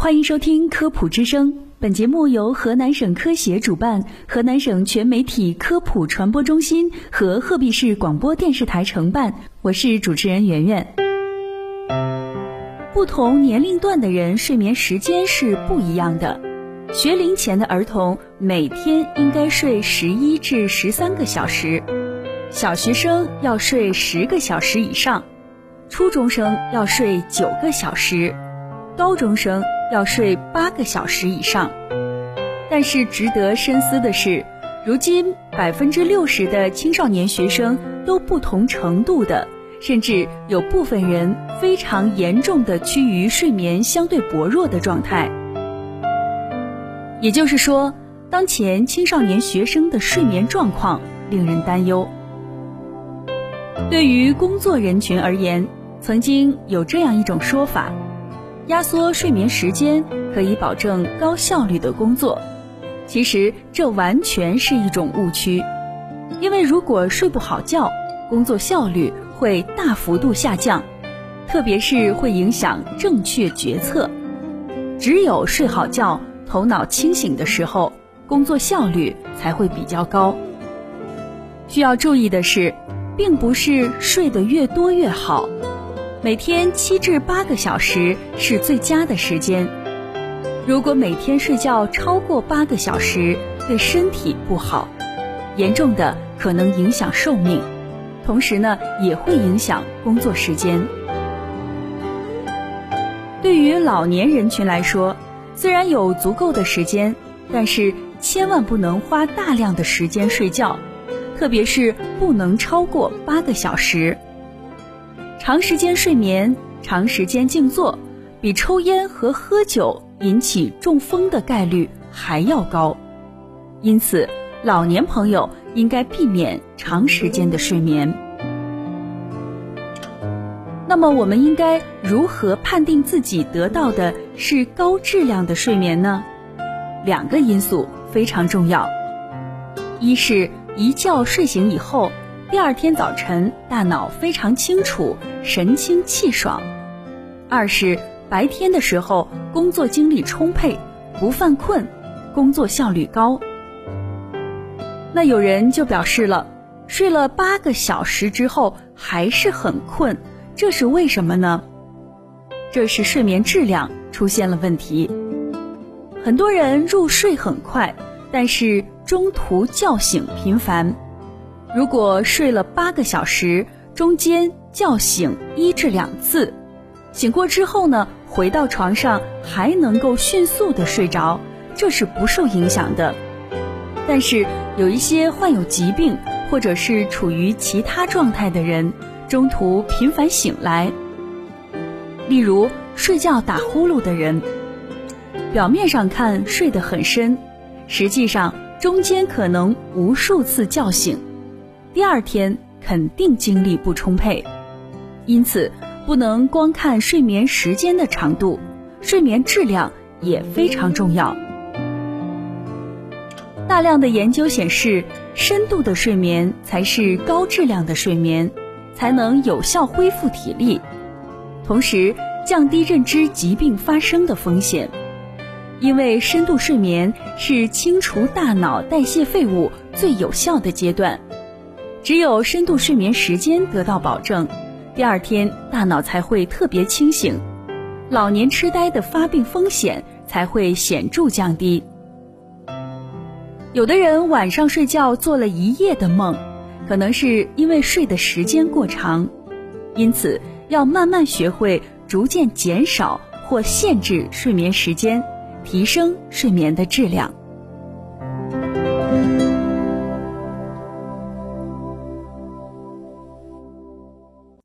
欢迎收听科普之声，本节目由河南省科协主办，河南省全媒体科普传播中心和鹤壁市广播电视台承办。我是主持人圆圆。不同年龄段的人睡眠时间是不一样的。学龄前的儿童每天应该睡十一至十三个小时，小学生要睡十个小时以上，初中生要睡九个小时，高中生要睡八个小时以上。但是值得深思的是，如今百分之六十的青少年学生都不同程度的，甚至有部分人非常严重的趋于睡眠相对薄弱的状态。也就是说，当前青少年学生的睡眠状况令人担忧。对于工作人群而言，曾经有这样一种说法：压缩睡眠时间可以保证高效率的工作。其实这完全是一种误区，因为如果睡不好觉，工作效率会大幅度下降，特别是会影响正确决策。只有睡好觉。头脑清醒的时候，工作效率才会比较高。需要注意的是，并不是睡得越多越好，每天七至八个小时是最佳的时间。如果每天睡觉超过八个小时，对身体不好，严重的可能影响寿命，同时呢也会影响工作时间。对于老年人群来说，虽然有足够的时间，但是千万不能花大量的时间睡觉，特别是不能超过八个小时。长时间睡眠、长时间静坐，比抽烟和喝酒引起中风的概率还要高。因此，老年朋友应该避免长时间的睡眠。那么我们应该如何判定自己得到的是高质量的睡眠呢？两个因素非常重要，一是一觉睡醒以后，第二天早晨大脑非常清楚，神清气爽；二是白天的时候工作精力充沛，不犯困，工作效率高。那有人就表示了，睡了八个小时之后还是很困。这是为什么呢？这是睡眠质量出现了问题。很多人入睡很快，但是中途叫醒频繁。如果睡了八个小时，中间叫醒一至两次，醒过之后呢，回到床上还能够迅速的睡着，这是不受影响的。但是有一些患有疾病或者是处于其他状态的人。中途频繁醒来，例如睡觉打呼噜的人，表面上看睡得很深，实际上中间可能无数次叫醒，第二天肯定精力不充沛。因此，不能光看睡眠时间的长度，睡眠质量也非常重要。大量的研究显示，深度的睡眠才是高质量的睡眠。才能有效恢复体力，同时降低认知疾病发生的风险。因为深度睡眠是清除大脑代谢废物最有效的阶段，只有深度睡眠时间得到保证，第二天大脑才会特别清醒，老年痴呆的发病风险才会显著降低。有的人晚上睡觉做了一夜的梦。可能是因为睡的时间过长，因此要慢慢学会逐渐减少或限制睡眠时间，提升睡眠的质量。